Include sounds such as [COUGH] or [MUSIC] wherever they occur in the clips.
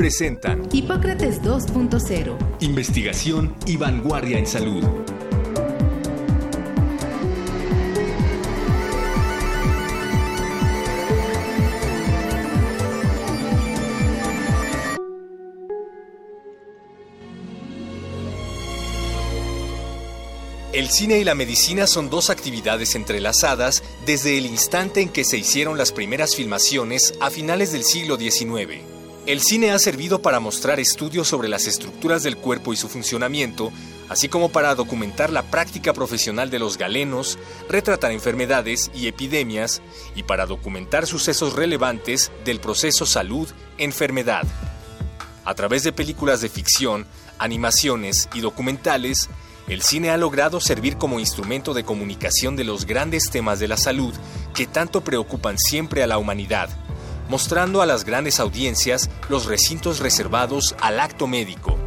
presentan Hipócrates 2.0. Investigación y vanguardia en salud. El cine y la medicina son dos actividades entrelazadas desde el instante en que se hicieron las primeras filmaciones a finales del siglo XIX. El cine ha servido para mostrar estudios sobre las estructuras del cuerpo y su funcionamiento, así como para documentar la práctica profesional de los galenos, retratar enfermedades y epidemias, y para documentar sucesos relevantes del proceso salud-enfermedad. A través de películas de ficción, animaciones y documentales, el cine ha logrado servir como instrumento de comunicación de los grandes temas de la salud que tanto preocupan siempre a la humanidad mostrando a las grandes audiencias los recintos reservados al acto médico.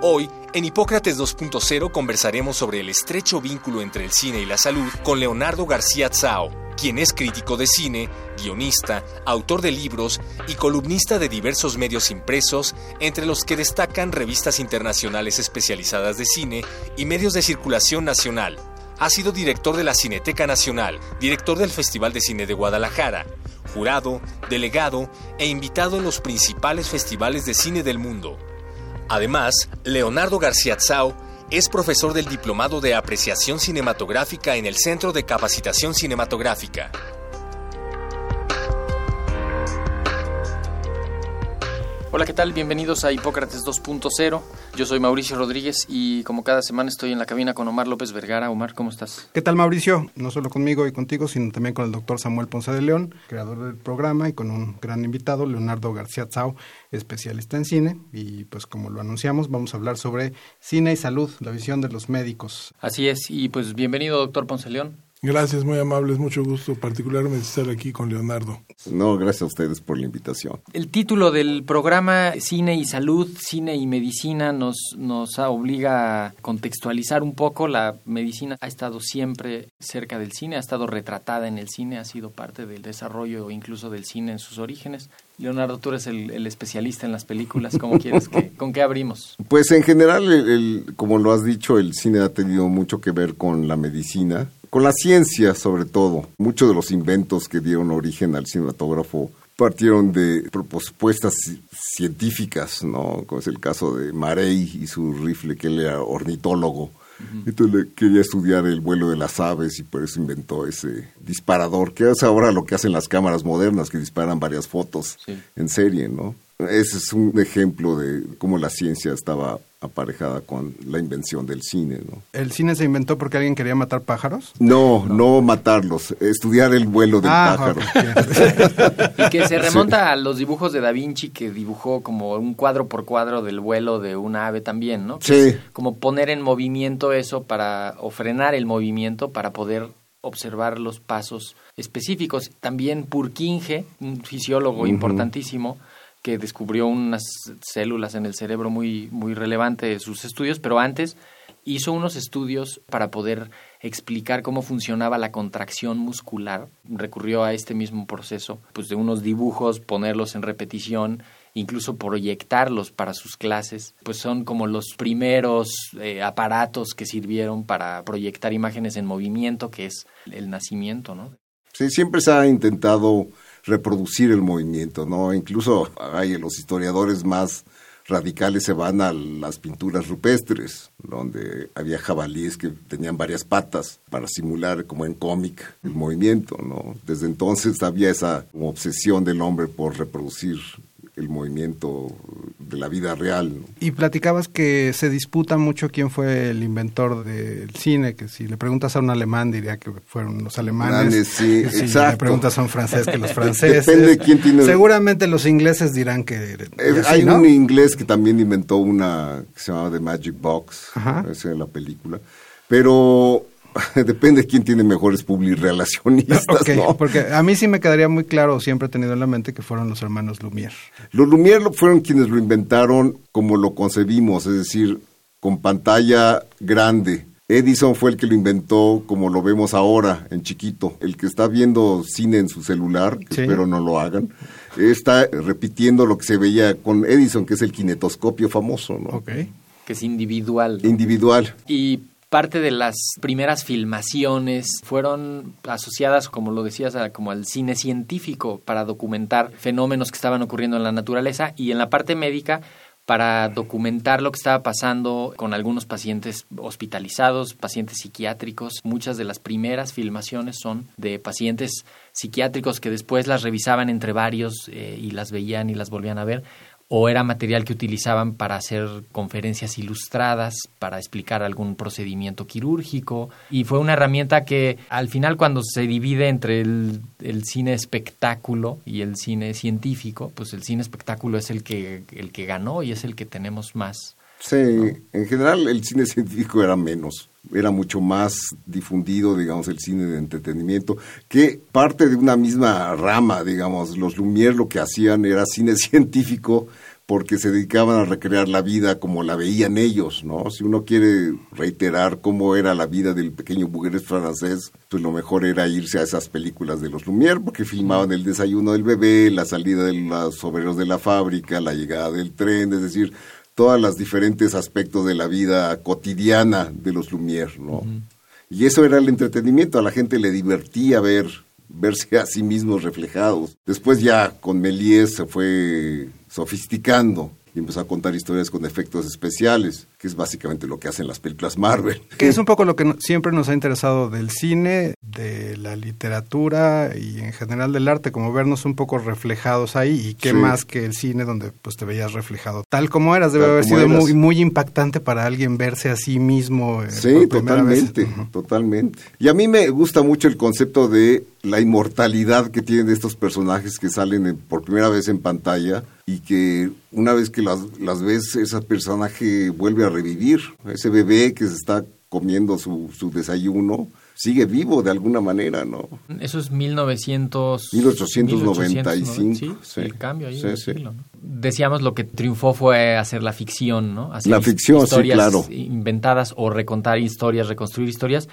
Hoy, en Hipócrates 2.0 conversaremos sobre el estrecho vínculo entre el cine y la salud con Leonardo García Tsao, quien es crítico de cine, guionista, autor de libros y columnista de diversos medios impresos, entre los que destacan revistas internacionales especializadas de cine y medios de circulación nacional. Ha sido director de la Cineteca Nacional, director del Festival de Cine de Guadalajara, jurado, delegado e invitado en los principales festivales de cine del mundo. Además, Leonardo García Tsao es profesor del Diplomado de Apreciación Cinematográfica en el Centro de Capacitación Cinematográfica. Hola, ¿qué tal? Bienvenidos a Hipócrates 2.0. Yo soy Mauricio Rodríguez y como cada semana estoy en la cabina con Omar López Vergara. Omar, ¿cómo estás? ¿Qué tal, Mauricio? No solo conmigo y contigo, sino también con el doctor Samuel Ponce de León, creador del programa, y con un gran invitado, Leonardo García Tsao, especialista en cine. Y pues como lo anunciamos, vamos a hablar sobre cine y salud, la visión de los médicos. Así es, y pues bienvenido, doctor Ponce León. Gracias, muy amables, mucho gusto, particularmente estar aquí con Leonardo. No, gracias a ustedes por la invitación. El título del programa Cine y Salud, Cine y Medicina nos, nos obliga a contextualizar un poco. La medicina ha estado siempre cerca del cine, ha estado retratada en el cine, ha sido parte del desarrollo incluso del cine en sus orígenes. Leonardo, tú eres el, especialista en las películas. ¿Cómo quieres que, ¿Con qué abrimos? [LAUGHS] Pues en general, como lo has dicho, el cine ha tenido mucho que ver con la medicina con la ciencia sobre todo. Muchos de los inventos que dieron origen al cinematógrafo partieron de propuestas científicas, ¿no? Como es el caso de Marey y su rifle, que él era ornitólogo. Entonces quería estudiar el vuelo de las aves y por eso inventó ese disparador, que es ahora lo que hacen las cámaras modernas, que disparan varias fotos en serie, ¿no? Ese es un ejemplo de cómo la ciencia estaba aparejada con la invención del cine. ¿no? ¿El cine se inventó porque alguien quería matar pájaros? No, no, matarlos, estudiar el vuelo del ah, pájaro. [LAUGHS] y que se remonta a los dibujos de Da Vinci que dibujó como un cuadro por cuadro del vuelo de una ave también, ¿no? sí. como poner en movimiento eso para, o frenar el movimiento para poder observar los pasos específicos. También Purkinje, un fisiólogo importantísimo, que descubrió unas células en el cerebro muy, muy relevante de sus estudios, pero antes hizo unos estudios para poder explicar cómo funcionaba la contracción muscular. Recurrió a este mismo proceso, pues de unos dibujos, ponerlos en repetición, incluso proyectarlos para sus clases, pues son como los primeros eh, aparatos que sirvieron para proyectar imágenes en movimiento, que es el nacimiento, ¿no? Sí, siempre se ha intentado reproducir el movimiento, ¿no? Incluso hay los historiadores más radicales se van a las pinturas rupestres, donde había jabalíes que tenían varias patas para simular, como en cómic, el movimiento, ¿no? Desde entonces había esa obsesión del hombre por reproducir el movimiento de la vida real. ¿no? Y platicabas que se disputa mucho quién fue el inventor del cine, que si le preguntas a un alemán diría que fueron los alemanes. Sí, si le preguntas a un francés que los [LAUGHS] franceses. Depende de quién tiene- Seguramente los ingleses dirán que... Eh, Hay ¿no? un inglés que también inventó una que se llamaba The Magic Box, es la película, pero [LAUGHS] depende de quién tiene mejores publirelacionistas, Ok, ¿no? porque a mí sí me quedaría muy claro, siempre he tenido en la mente que fueron los hermanos Lumière. Los Lumière lo- fueron quienes lo inventaron como lo concebimos, es decir, con pantalla grande. Edison fue el que lo inventó como lo vemos ahora, en chiquito. El que está viendo cine en su celular, que Sí. espero no lo hagan, está repitiendo lo que se veía con Edison, que es el kinetoscopio famoso, ¿no? Ok. que es individual. ¿no? Individual. Y parte de las primeras filmaciones fueron asociadas, como lo decías, a- como al cine científico para documentar fenómenos que estaban ocurriendo en la naturaleza y en la parte médica para documentar lo que estaba pasando con algunos pacientes hospitalizados, pacientes psiquiátricos. Muchas de las primeras filmaciones son de pacientes psiquiátricos que después las revisaban entre varios eh, y las veían y las volvían a ver o era material que utilizaban para hacer conferencias ilustradas, para explicar algún procedimiento quirúrgico. Y fue una herramienta que al final cuando se divide entre el, el cine espectáculo y el cine científico, pues el cine espectáculo es el que, el que ganó y es el que tenemos más. Sí, en general el cine científico era menos, era mucho más difundido, digamos, el cine de entretenimiento, que parte de una misma rama, digamos, los Lumière lo que hacían era cine [LAUGHS] científico porque se dedicaban a recrear la vida como la veían ellos, ¿no? Si uno quiere reiterar cómo era la vida del pequeño burgués francés, pues lo mejor era irse a esas películas de los Lumière, porque filmaban el desayuno del bebé, la salida de los obreros de la fábrica, la llegada del tren, es decir, todos los diferentes aspectos de la vida cotidiana de los Lumière, ¿no? Y eso era el entretenimiento, a la gente le divertía ver verse a sí mismos reflejados. Después ya con Méliès se fue sofisticando y empezó a contar historias con efectos especiales, que es básicamente lo que hacen las películas Marvel. Que es un poco lo que siempre nos ha interesado del cine, de la literatura y en general del arte, como vernos un poco reflejados ahí y qué Sí. más que el cine donde pues te veías reflejado tal como eras. Debe Tal haber sido eras. muy, muy impactante para alguien verse a sí mismo. eh, Sí, totalmente, totalmente. Y a mí me gusta mucho el concepto de la inmortalidad que tienen estos personajes que salen en- por primera vez en pantalla y que una vez que las, las ves, ese personaje vuelve a revivir. Ese bebé que se está comiendo su, su desayuno sigue vivo de alguna manera, ¿no? Eso es 1900, 1895, Sí, sí. el cambio ahí Sí, sí. Decíamos lo que triunfó fue hacer la ficción, ¿no? Hacer La ficción, sí, historias claro. inventadas o recontar historias, reconstruir historias.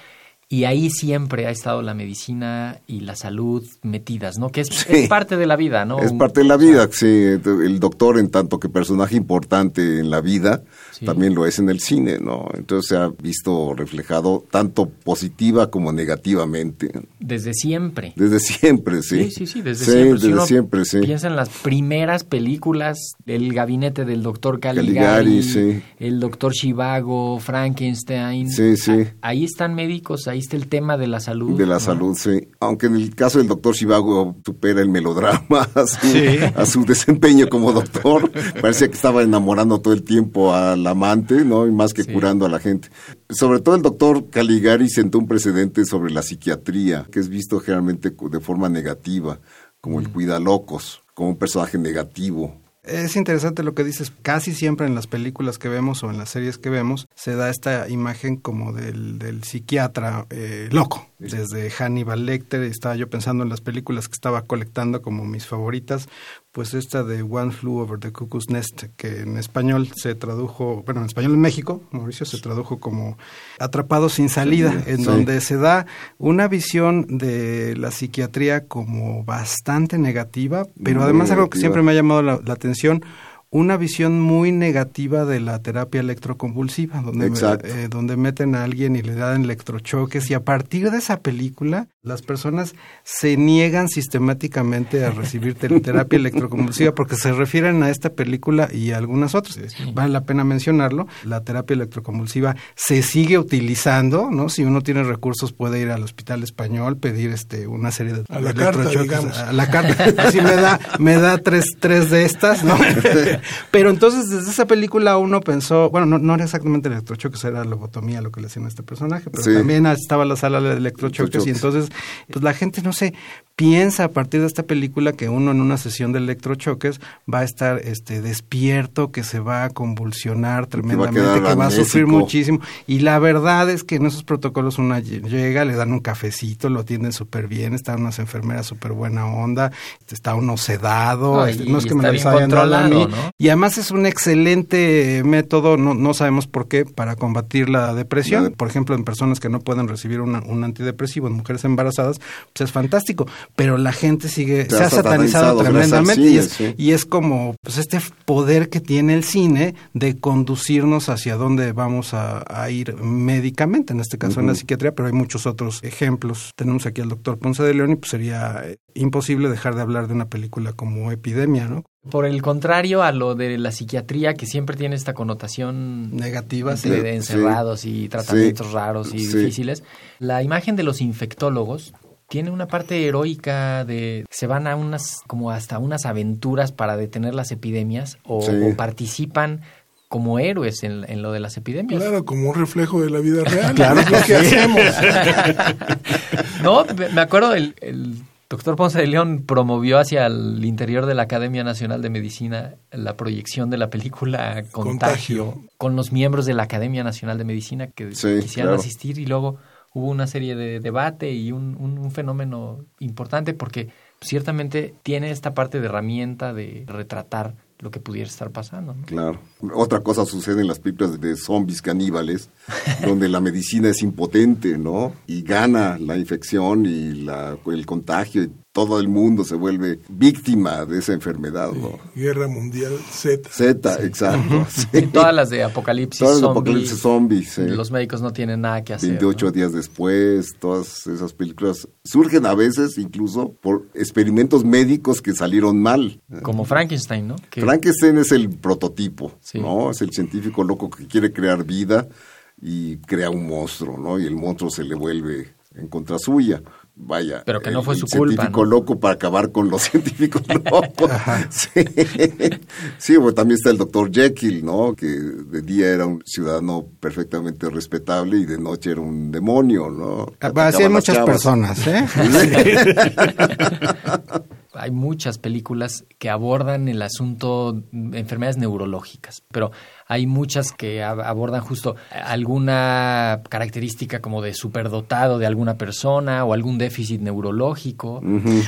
Y ahí siempre ha estado la medicina y la salud metidas, ¿no? Que es, Sí. es parte de la vida, ¿no? Es parte de la vida, sí. El doctor, en tanto que personaje importante en la vida, Sí. también lo es en el cine, ¿no? Entonces se ha visto reflejado tanto positiva como negativamente. Desde siempre. Desde siempre, sí. Sí, sí, sí, desde Sí, siempre. Si desde uno siempre, sí. Piensa en las primeras películas, el gabinete del doctor Caligari, Caligari, sí. el doctor Chivago, Frankenstein. Sí, sí. Ahí están médicos, ahí está el tema de la salud. De la ¿no? salud, sí. Aunque en el caso del doctor Chivago supera el melodrama [LAUGHS] a su, Sí. a su desempeño como doctor. Parecía que estaba enamorando todo el tiempo al amante, ¿no? Y más que Sí. curando a la gente. Sobre todo el doctor Caligari sentó un precedente sobre la psiquiatría, que es visto generalmente de forma negativa, como el cuidalocos, como un personaje negativo. Es interesante lo que dices. Casi siempre en las películas que vemos o en las series que vemos se da esta imagen como del, del psiquiatra eh, loco. Desde Hannibal Lecter, estaba yo pensando en las películas que estaba colectando como mis favoritas, pues esta de One Flew Over the Cuckoo's Nest, que en español se tradujo, bueno, en español en México, Mauricio, se tradujo como Atrapado sin salida, en Sí. donde se da una visión de la psiquiatría como bastante negativa, pero Muy además algo que siempre me ha llamado la, la atención, una visión muy negativa de la terapia electroconvulsiva, donde, eh, donde meten a alguien y le dan electrochoques y a partir de esa película las personas se niegan sistemáticamente a recibir te- [LAUGHS] terapia electroconvulsiva porque se refieren a esta película y a algunas otras. Vale la pena mencionarlo. La terapia electroconvulsiva se sigue utilizando, ¿no? Si uno tiene recursos puede ir al hospital español, pedir este una serie de A la carta, digamos. a la carta. Así me da me da tres tres de estas, ¿no? Pero entonces desde esa película uno pensó, bueno, no, no era exactamente electrochoques, era lobotomía lo que le hacían a este personaje, pero Sí. también estaba la sala de electrochoques y Electrochoques. entonces pues la gente no sé piensa a partir de esta película que uno en una sesión de electrochoques va a estar este despierto, que se va a convulsionar tremendamente, que va a sufrir muchísimo. Y la verdad es que en esos protocolos una lle- llega, le dan un cafecito, lo atienden súper bien, están unas enfermeras súper buena onda, está uno sedado, No, este, y no es que me está lo hayan dado a mí, y además es un excelente método, no, no sabemos por qué, para combatir la depresión. Por ejemplo, en personas que no pueden recibir una- un antidepresivo, en mujeres embarazadas, pues es fantástico. Pero la gente sigue, Se se, ha satanizado tremendamente y, es, sí. y es como pues este poder que tiene el cine de conducirnos hacia dónde vamos a, a ir médicamente, en este caso en la psiquiatría, pero hay muchos otros ejemplos. Tenemos aquí al doctor Ponce de León y pues sería eh, imposible dejar de hablar de una película como Epidemia, ¿no? Por el contrario a lo de la psiquiatría, que siempre tiene esta connotación Negativa, sí. de, de encerrados y tratamientos Sí. raros y Sí. difíciles, la imagen de los infectólogos tiene una parte heroica de se van a unas como hasta unas aventuras para detener las epidemias o, Sí. o participan como héroes en, en lo de las epidemias. Claro, como un reflejo de la vida [LAUGHS] real. Claro es lo que hacemos. [LAUGHS] No, me acuerdo, el, el doctor Ponce de León promovió hacia el interior de la Academia Nacional de Medicina la proyección de la película Contagio, Contagio. con los miembros de la Academia Nacional de Medicina que Sí, quisieran claro. asistir y luego hubo una serie de debate y un, un- un fenómeno importante porque ciertamente tiene esta parte de herramienta de retratar lo que pudiera estar pasando. ¿no? Claro. Otra cosa sucede en las películas de zombies caníbales, [LAUGHS] donde la medicina es impotente, ¿no? Y gana la infección y la, el contagio y todo el mundo se vuelve víctima de esa enfermedad, ¿no? Guerra Mundial Z. Z, exacto. sí. Todas las de Apocalipsis Todas las zombie, apocalipsis zombies, sí. los médicos no tienen nada que hacer. 28 ¿no? días después, todas esas películas surgen a veces incluso por experimentos médicos que salieron mal. Como Frankenstein, ¿no? Que- Frankenstein es el prototipo, Sí. ¿no? Es el científico loco que quiere crear vida y crea un monstruo, ¿no? Y el monstruo se le vuelve en contra suya. Vaya. Pero que no fue su el culpa, científico ¿no? loco para acabar con los [LAUGHS] científicos [LAUGHS] locos. sí. Sí, bueno, también está el doctor Jekyll, ¿no? Que de día era un ciudadano perfectamente respetable y de noche era un demonio, ¿no? Ah, Así hay muchas chavas. personas, ¿eh? [LAUGHS] hay muchas películas que abordan el asunto mm, enfermedades neurológicas, pero hay muchas que ab- abordan justo alguna característica como de superdotado de alguna persona o algún déficit neurológico.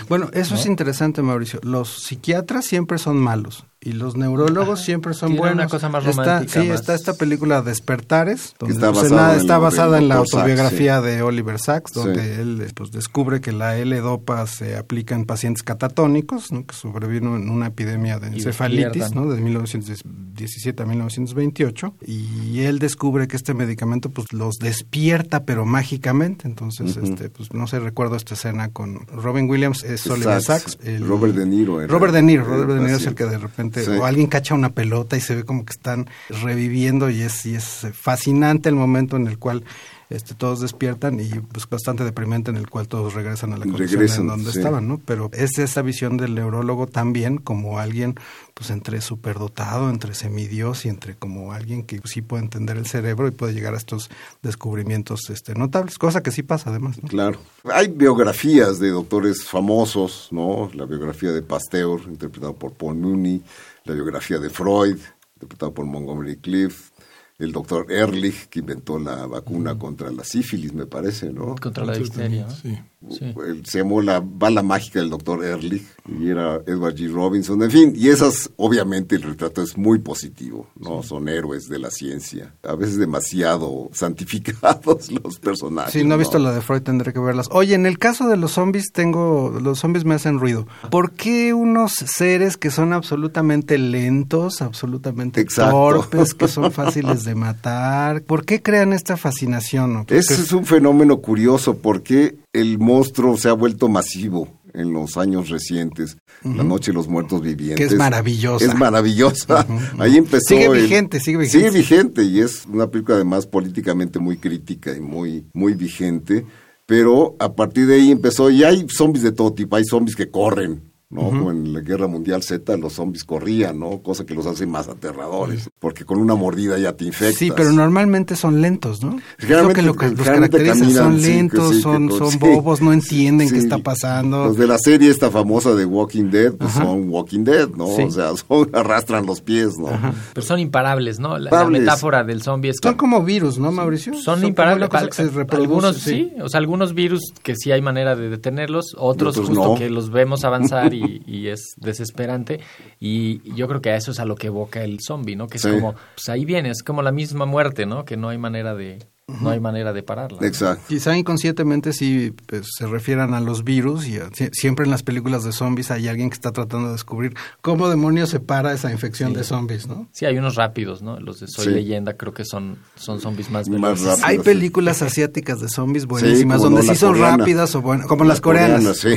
Bueno, eso es interesante, Mauricio. Los psiquiatras siempre son malos y los neurólogos siempre son tiene buenos. una cosa más Está- romántica, sí, más- está esta película Despertares, donde está pues, basada nada, en está basada en la. Sachs, autobiografía de Oliver Sacks, donde Sí. él pues, descubre que la L-Dopa se aplica en pacientes catatónicos, ¿no? que sobrevino en una epidemia de encefalitis. ¿no? de 1917 a 1928, y él descubre que este medicamento pues los despierta pero mágicamente, entonces este pues no sé, recuerdo esta escena con Robin Williams, es Oliver Sacks, el- Robert De Niro era Robert De Niro, Robert De Niro es el que de repente Sí. o alguien cacha una pelota y se ve como que están reviviendo y es y es fascinante el momento en el cual este, todos despiertan y pues bastante deprimente en el cual todos regresan a la condición Regresan, en donde sí. estaban, ¿no? Pero es esa visión del neurólogo también como alguien pues entre superdotado, entre semidios y entre como alguien que sí puede entender el cerebro y puede llegar a estos descubrimientos este notables, cosa que sí pasa además, ¿no? Claro. Hay biografías de doctores famosos, ¿no? La biografía de Pasteur, interpretado por Paul Mooney, la biografía de Freud, interpretado por Montgomery Clift, el doctor Ehrlich, que inventó la vacuna contra la sífilis, me parece, ¿no? Contra la difteria. ¿no? Sí. Sí. Se llamó la bala mágica del doctor Ehrlich y era Edward G. Robinson. En fin, y esas, obviamente, el retrato es muy positivo, ¿no? Son héroes de la ciencia. A veces demasiado santificados [LAUGHS] los personajes. Si no he visto la de Freud, tendré que verlas. Oye, en el caso de los zombies, tengo. Los zombies me hacen ruido. ¿Por qué unos seres que son absolutamente lentos, absolutamente Exacto. torpes, que son fáciles de matar? ¿Por qué crean esta fascinación? Ese es un fenómeno curioso porque el monstruo se ha vuelto masivo en los años recientes. La Noche de los Muertos Vivientes. Que es maravillosa. Es maravillosa. Ahí empezó. Sigue el- vigente, sigue vigente. Sigue vigente y es una película además políticamente muy crítica y muy, muy vigente. Pero a partir de ahí empezó, y hay zombies de todo tipo, hay zombies que corren, ¿no? Como en la Guerra Mundial Z, los zombies corrían, ¿no? Cosa que los hace más aterradores, porque con una mordida ya te infectas. Sí, pero normalmente son lentos, ¿no? Generalmente- que lo que los caracteriza. caminan, son sí, que lentos, sí, que son, con- son sí. bobos, no entienden qué Sí. está pasando. Los de la serie esta famosa de Walking Dead, pues son Walking Dead, ¿no? Sí. O sea, [LAUGHS] son, arrastran los pies, ¿no? Pero son imparables, ¿no? La, la metáfora del zombie es que Son como virus, ¿no, Mauricio? son como imparables. cosa que se reproduce, algunos sí. o sea, algunos virus que sí hay manera de detenerlos, otros, Otros justo no. que los vemos avanzar y, y es desesperante. Y yo creo que a eso es a lo que evoca el zombie, ¿no? Que es Sí. como, pues ahí viene, es como la misma muerte, ¿no? Que no hay manera de, no hay manera de pararla. ¿no? Exacto. Quizá inconscientemente sí pues, se refieran a los virus y a- siempre en las películas de zombies hay alguien que está tratando de descubrir cómo demonios se para esa infección de zombies, ¿no? Sí, hay unos rápidos, ¿no? Los de Soy Sí. Leyenda creo que son, son zombies más Más veloces. rápidos. Hay sí. películas asiáticas de zombies buenísimas no, donde la sí son coreana. rápidas o bueno, como las coreanas. sí.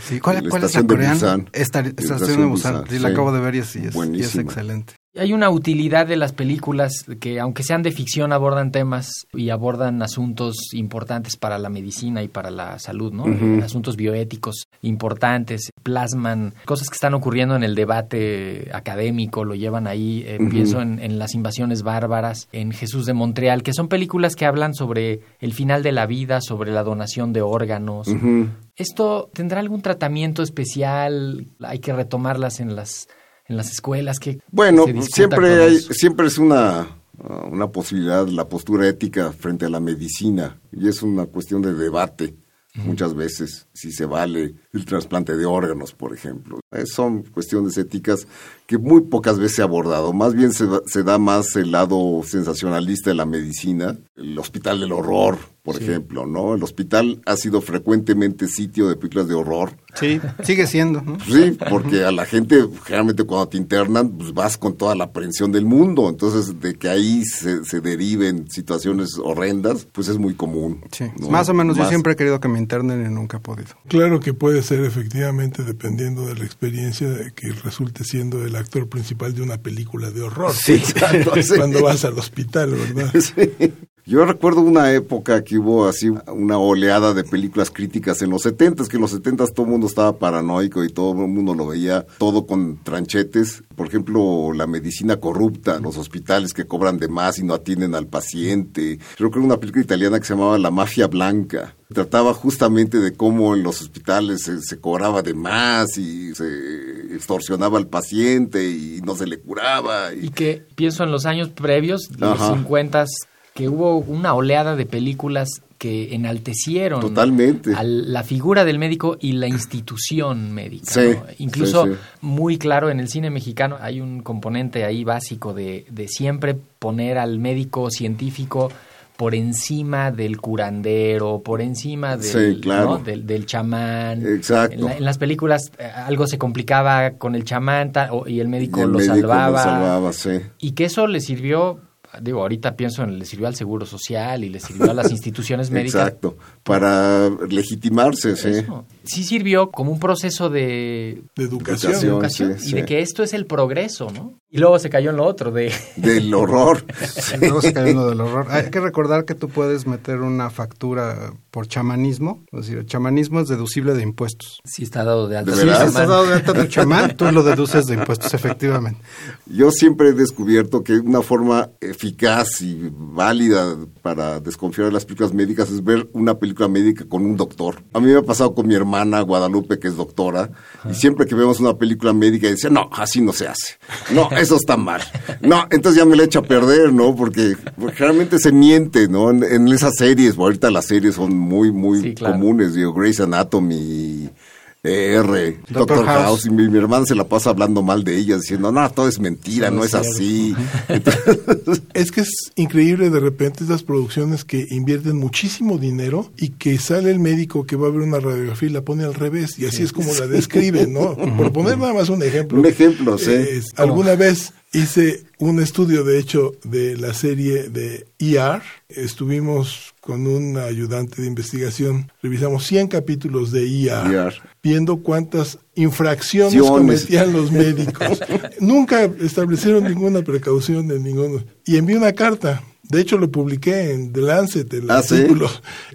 Sí, ¿cuál, La cuál es la de coreana? Busan. Esta- La estación, estación de de Busan. Busan, Sí, la acabo de ver y es, y es- y es Buenísima. excelente. Hay una utilidad de las películas que, aunque sean de ficción, abordan temas y abordan asuntos importantes para la medicina y para la salud, ¿no? Asuntos bioéticos importantes, plasman cosas que están ocurriendo en el debate académico, lo llevan ahí. Eh, Pienso en, en Las invasiones bárbaras, en Jesús de Montreal, que son películas que hablan sobre el final de la vida, sobre la donación de órganos. ¿Esto tendrá algún tratamiento especial? ¿Hay que retomarlas en las en las escuelas que Bueno, siempre hay, siempre es una, uh, una posibilidad la postura ética frente a la medicina y es una cuestión de debate muchas veces si se vale el trasplante de órganos, por ejemplo. Eh, son cuestiones éticas que muy pocas veces se ha abordado. Más bien se, da- se da más el lado sensacionalista de la medicina, el hospital del horror, por ejemplo, ¿no? El hospital ha sido frecuentemente sitio de películas de horror. Sí, sigue siendo, ¿no? Sí, porque a la gente, generalmente cuando te internan, pues vas con toda la aprehensión del mundo. Entonces, de que ahí se, se deriven situaciones horrendas, pues es muy común. Sí, ¿no? más o menos yo siempre he querido que me internen y nunca he podido. Claro que puede ser efectivamente dependiendo de la experiencia de que resulte siendo el actor principal de una película de horror. Sí, [LAUGHS] sí. Cuando vas al hospital, ¿verdad? Sí. Yo recuerdo una época que hubo así una oleada de películas críticas en los 70 que en los 70 todo el mundo estaba paranoico y todo el mundo lo veía todo con tranchetes. Por ejemplo, la medicina corrupta, los hospitales que cobran de más y no atienden al paciente. Creo que era una película italiana que se llamaba La Mafia Blanca. Trataba justamente de cómo en los hospitales se, se cobraba de más y se extorsionaba al paciente y no se le curaba. Y Y, que pienso en los años previos, los Ajá. 50, que hubo una oleada de películas que enaltecieron Totalmente. a la figura del médico y la institución médica. Sí, ¿no? Incluso sí, sí. muy claro en el cine mexicano hay un componente ahí básico de, de siempre poner al médico científico por encima del curandero, por encima del, Sí, claro. ¿no? del, del chamán. Exacto. En, la- en las películas eh, algo se complicaba con el chamán y el médico y el lo médico salvaba. lo salvaba, sí. Y que eso le sirvió, digo, ahorita pienso en le sirvió al Seguro Social y le sirvió a las [LAUGHS] instituciones médicas. Exacto, para legitimarse, sí. Sirvió como un proceso de De educación. Educación. educación sí, y de que esto es el progreso, ¿no? Y luego se cayó en lo otro de... [LAUGHS] Del horror. Luego se cayó en lo del horror. Hay que recordar que tú puedes meter una factura por chamanismo. Es decir, el chamanismo es deducible de impuestos. Sí está dado de alta. ¿De Si estás dado de alta tu chamán, tú lo deduces de impuestos, efectivamente. Yo siempre he descubierto que una forma eficaz y válida para desconfiar de las películas médicas es ver una película médica con un doctor. A mí me ha pasado con mi hermana Guadalupe, que es doctora, y siempre que vemos una película médica, decía, no, así no se hace. No, [LAUGHS] eso está mal. No, entonces ya me la echo a perder, ¿no? Porque, realmente se miente, ¿no? En, en esas series, ahorita las series son muy, muy Sí, claro. comunes, digo, Grey's Anatomy, R, Doctor House. House, y mi, mi hermana se la pasa hablando mal de ella, diciendo, no, todo es mentira, no, es así. [LAUGHS] [LAUGHS] Es que es increíble de repente estas producciones que invierten muchísimo dinero y que sale el médico que va a ver una radiografía y la pone al revés y así es como la describen, ¿no? [LAUGHS] Por poner nada más un ejemplo. Un ejemplo, sí. Eh, alguna vez hice un estudio, de hecho, de la serie de ER. Estuvimos con un ayudante de investigación, revisamos 100 capítulos de ER. viendo cuántas infracciones Acciones. cometían los [LAUGHS] médicos. Nunca establecieron ninguna precaución de ninguno. Y envié una carta. De hecho, lo publiqué en The Lancet, el ¿Ah, sí? artículo.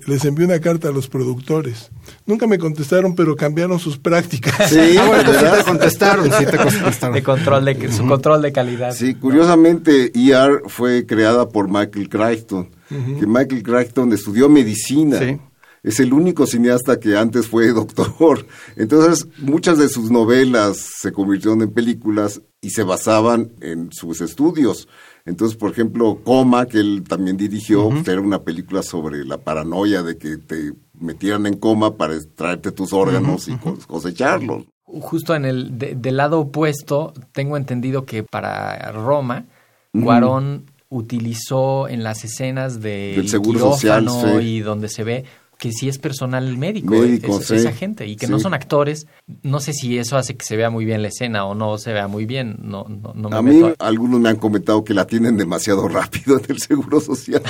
Les envié una carta a los productores. Nunca me contestaron, pero cambiaron sus prácticas. Sí, [LAUGHS] Ah, bueno, sí ¿verdad? te contestaron, sí te contestaron. De control de, su control de calidad. Sí, curiosamente, ER fue creada por Michael Crichton, que Michael Crichton estudió medicina. Sí. Es el único cineasta que antes fue [LAUGHS] doctor. Entonces, muchas de sus novelas se convirtieron en películas y se basaban en sus estudios. Entonces, por ejemplo, Coma, que él también dirigió, pues, era una película sobre la paranoia de que te metieran en coma para extraerte tus órganos y cos- cosecharlos. Justo en el de- del lado opuesto, tengo entendido que para Roma, Cuarón utilizó en las escenas de Del Seguro Social, sí. y donde se ve que sí es personal médico, Médico, es- sí. esa gente, y que no son actores. No sé si eso hace que se vea muy bien la escena o no se vea muy bien. No, no, no me A mí, meto a- algunos me han comentado que la tienen demasiado [LAUGHS] rápido en el Seguro Social.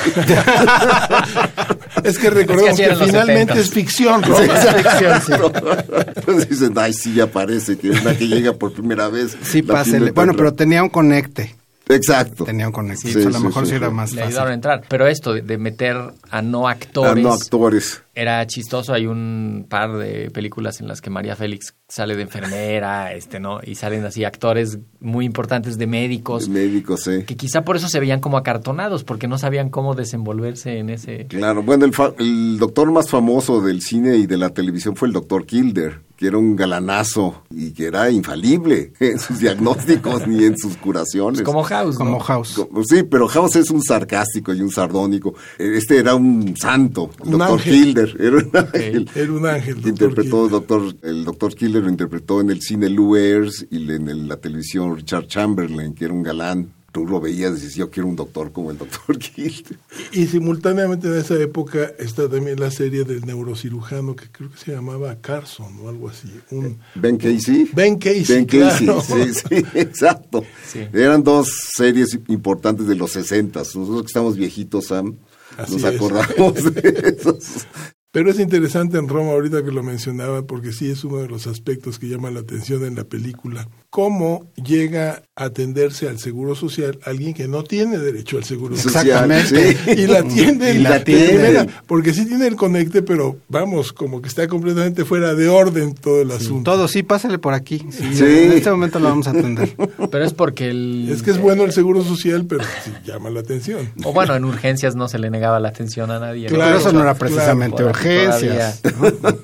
Es que recordemos que, finalmente 70s. es ficción, ¿no? [LAUGHS] Entonces dicen, ay, sí, ya parece que es la que llega por primera vez. Sí, pásele. Bueno, pero tenía un conecte. Exacto. Tenía un conecte. Sí, a lo sí, mejor sí, sí, era más le fácil. ayudaron a entrar. Pero esto de, meter a no actores, Ah, no actores. Era chistoso. Hay un par de películas en las que María Félix sale de enfermera, [LAUGHS] este, ¿no? Y salen así actores muy importantes de médicos. Médicos, sí. que quizá por eso se veían como acartonados, porque no sabían cómo desenvolverse en ese... Claro, bueno, el, fa- el doctor más famoso del cine y de la televisión fue el doctor Kilder, que era un galanazo y que era infalible [LAUGHS] en sus diagnósticos ni en sus curaciones. Pues como House, ¿no? Como House. Co- Sí, pero House es un sarcástico y un sardónico. Este era un santo, el Un doctor ángel. Kilder. [LAUGHS] Era un ángel. Era un ángel, doctor Interpretó doctor, el doctor Kilder lo interpretó en el cine Lou Ayres y en el- la televisión Richard Chamberlain, que era un galán. Tú lo veías y decías, yo quiero un doctor como el doctor [LAUGHS] Kilder. Y simultáneamente en esa época está también la serie del neurocirujano que creo que se llamaba Carson o algo así. Un, Ben Casey. Ben Casey, Ben Casey, claro. sí, [LAUGHS] sí, exacto. Sí. Eran dos series importantes de los 60. Nosotros que estamos viejitos, Sam, Así nos es. acordamos de [LAUGHS] esos. Pero es interesante en Roma ahorita que lo mencionaba porque sí es uno de los aspectos que llama la atención en la película. Cómo llega a atenderse al seguro social alguien que no tiene derecho al seguro social. Exactamente. sí. [LAUGHS] Y la atienden Y la de atienden. primera, porque sí tiene el conecte, pero vamos, como que está completamente fuera de orden todo el asunto. Todo, sí, pásale por aquí. Sí, Sí. En este momento lo vamos a atender. [LAUGHS] Pero es porque el... Es que es bueno el seguro social, pero sí llama la atención. O bueno, en urgencias no se le negaba la atención a nadie. Claro, Pero eso no era claro, precisamente Por- Todavía,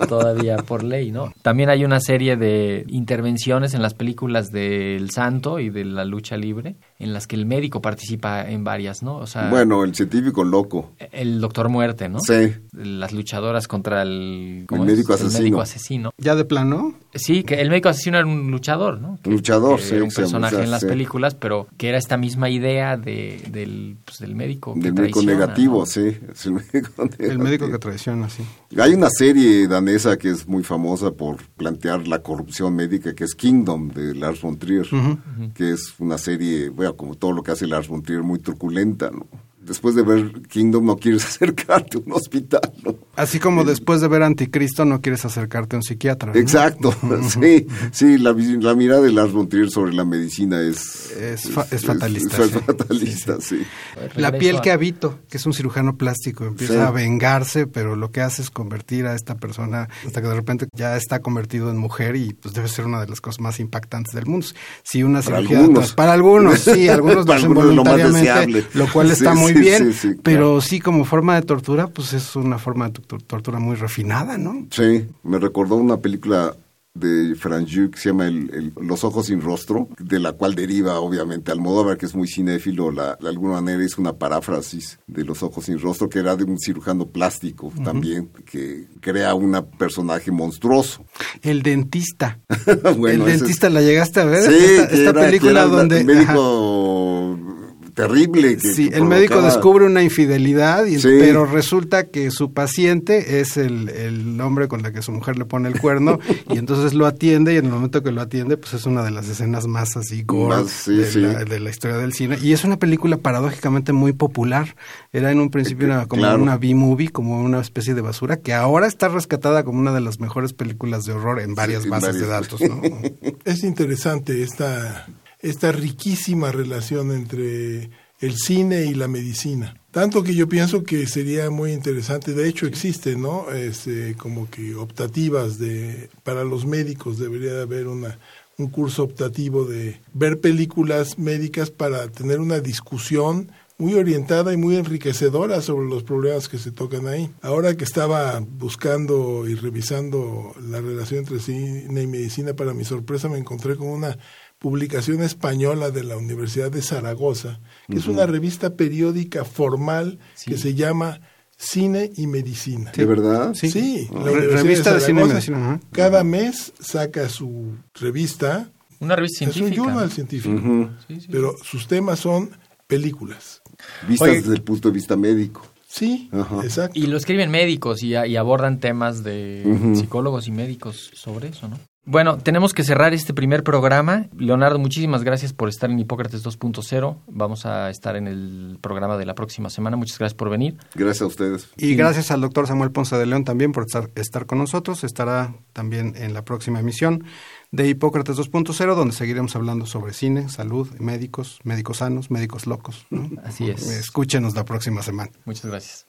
todavía por ley, ¿no? También hay una serie de intervenciones en las películas del Santo y de la lucha libre, en las que el médico participa en varias, ¿no? O sea, Bueno, el científico loco. el Doctor Muerte, ¿no? Sí. Las luchadoras contra el... El médico asesino. El médico asesino. ¿Ya de plano? Sí, que el médico asesino era un luchador, ¿no? Que- Luchador, que sí, Era un personaje sea, en las sí. películas, pero que era esta misma idea de, del, pues, del médico. que Del médico negativo, ¿no? sí. Es el médico [LAUGHS] El médico negativo. que traiciona, sí. Hay una serie danesa que es muy famosa por plantear la corrupción médica, que es Kingdom, de Lars von Trier, que es una serie, bueno, como todo lo que hace Lars von Trier, muy truculenta, ¿no? Después de ver Kingdom no quieres [LAUGHS] acercarte a un hospital, ¿no? Así como después de ver Anticristo no quieres acercarte a un psiquiatra. ¿no? Exacto, [LAUGHS] sí, sí, la, la mirada de Lars von Trier sobre la medicina es... Es fa- es fatalista, Es, sí. fatalista, sí. La piel que habito, que es un cirujano plástico, empieza Sí. a vengarse, pero lo que hace es convertir a esta persona hasta que de repente ya está convertido en mujer y pues debe ser una de las cosas más impactantes del mundo. Si una Para cirugía algunos. para algunos, sí, [LAUGHS] algunos lo Para hacen algunos lo más voluntariamente, deseable. lo cual está Sí, muy bien, sí, sí, pero sí como forma de tortura, pues es una forma de tu- tortura muy refinada, ¿no? Sí, me recordó una película de Franju que se llama el, el- Los ojos sin rostro, de la cual deriva obviamente Almodóvar, que es muy cinéfilo, la, de alguna manera es una paráfrasis de Los ojos sin rostro, que era de un cirujano plástico también, que crea un personaje monstruoso. El dentista. [LAUGHS] Bueno, el es- dentista, ¿la llegaste a ver? Sí, esta, era- película donde... médico terrible. Que, Sí, que el médico descubre una infidelidad, y, Sí. pero resulta que su paciente es el, el hombre con la que su mujer le pone el cuerno y entonces lo atiende y en el momento que lo atiende pues es una de las escenas más así gore Más, sí, de, sí. La, de la historia del cine y es una película paradójicamente muy popular. Era en un principio una- como Claro. una B-movie, como una especie de basura que ahora está rescatada como una de las mejores películas de horror en varias en bases de varias. datos. ¿no? [LAUGHS] Es interesante esta, esta riquísima relación entre el cine y la medicina. Tanto que yo pienso que sería muy interesante, de hecho existe, ¿no? Este, como que optativas de para los médicos debería de haber una un curso optativo de ver películas médicas para tener una discusión muy orientada y muy enriquecedora sobre los problemas que se tocan ahí. Ahora que estaba buscando y revisando la relación entre cine y medicina, para mi sorpresa me encontré con una publicación española de la Universidad de Zaragoza, que es una revista periódica formal que se llama Cine y Medicina. ¿De verdad? Sí. Sí, la Re- Universidad revista de Cine y Zaragoza Medicina, ajá. Cada mes saca su revista. Una revista Es un científica. journal científico. Ujú. Sí, sí. Pero sus temas son películas. Vistas Oye. desde el punto de vista médico. Sí, Ajá. exacto. Y lo escriben médicos y, y abordan temas de psicólogos y médicos sobre eso, ¿no? Bueno, tenemos que cerrar este primer programa. Leonardo, muchísimas gracias por estar en Hipócrates 2.0. Vamos a estar en el programa de la próxima semana. Muchas gracias por venir. Gracias a ustedes. Y gracias al doctor Samuel Ponce de León también por estar, estar con nosotros. Estará también en la próxima emisión de Hipócrates 2.0, donde seguiremos hablando sobre cine, salud, médicos, médicos sanos, médicos locos. ¿no? Así es. Escúchenos la próxima semana. Muchas gracias.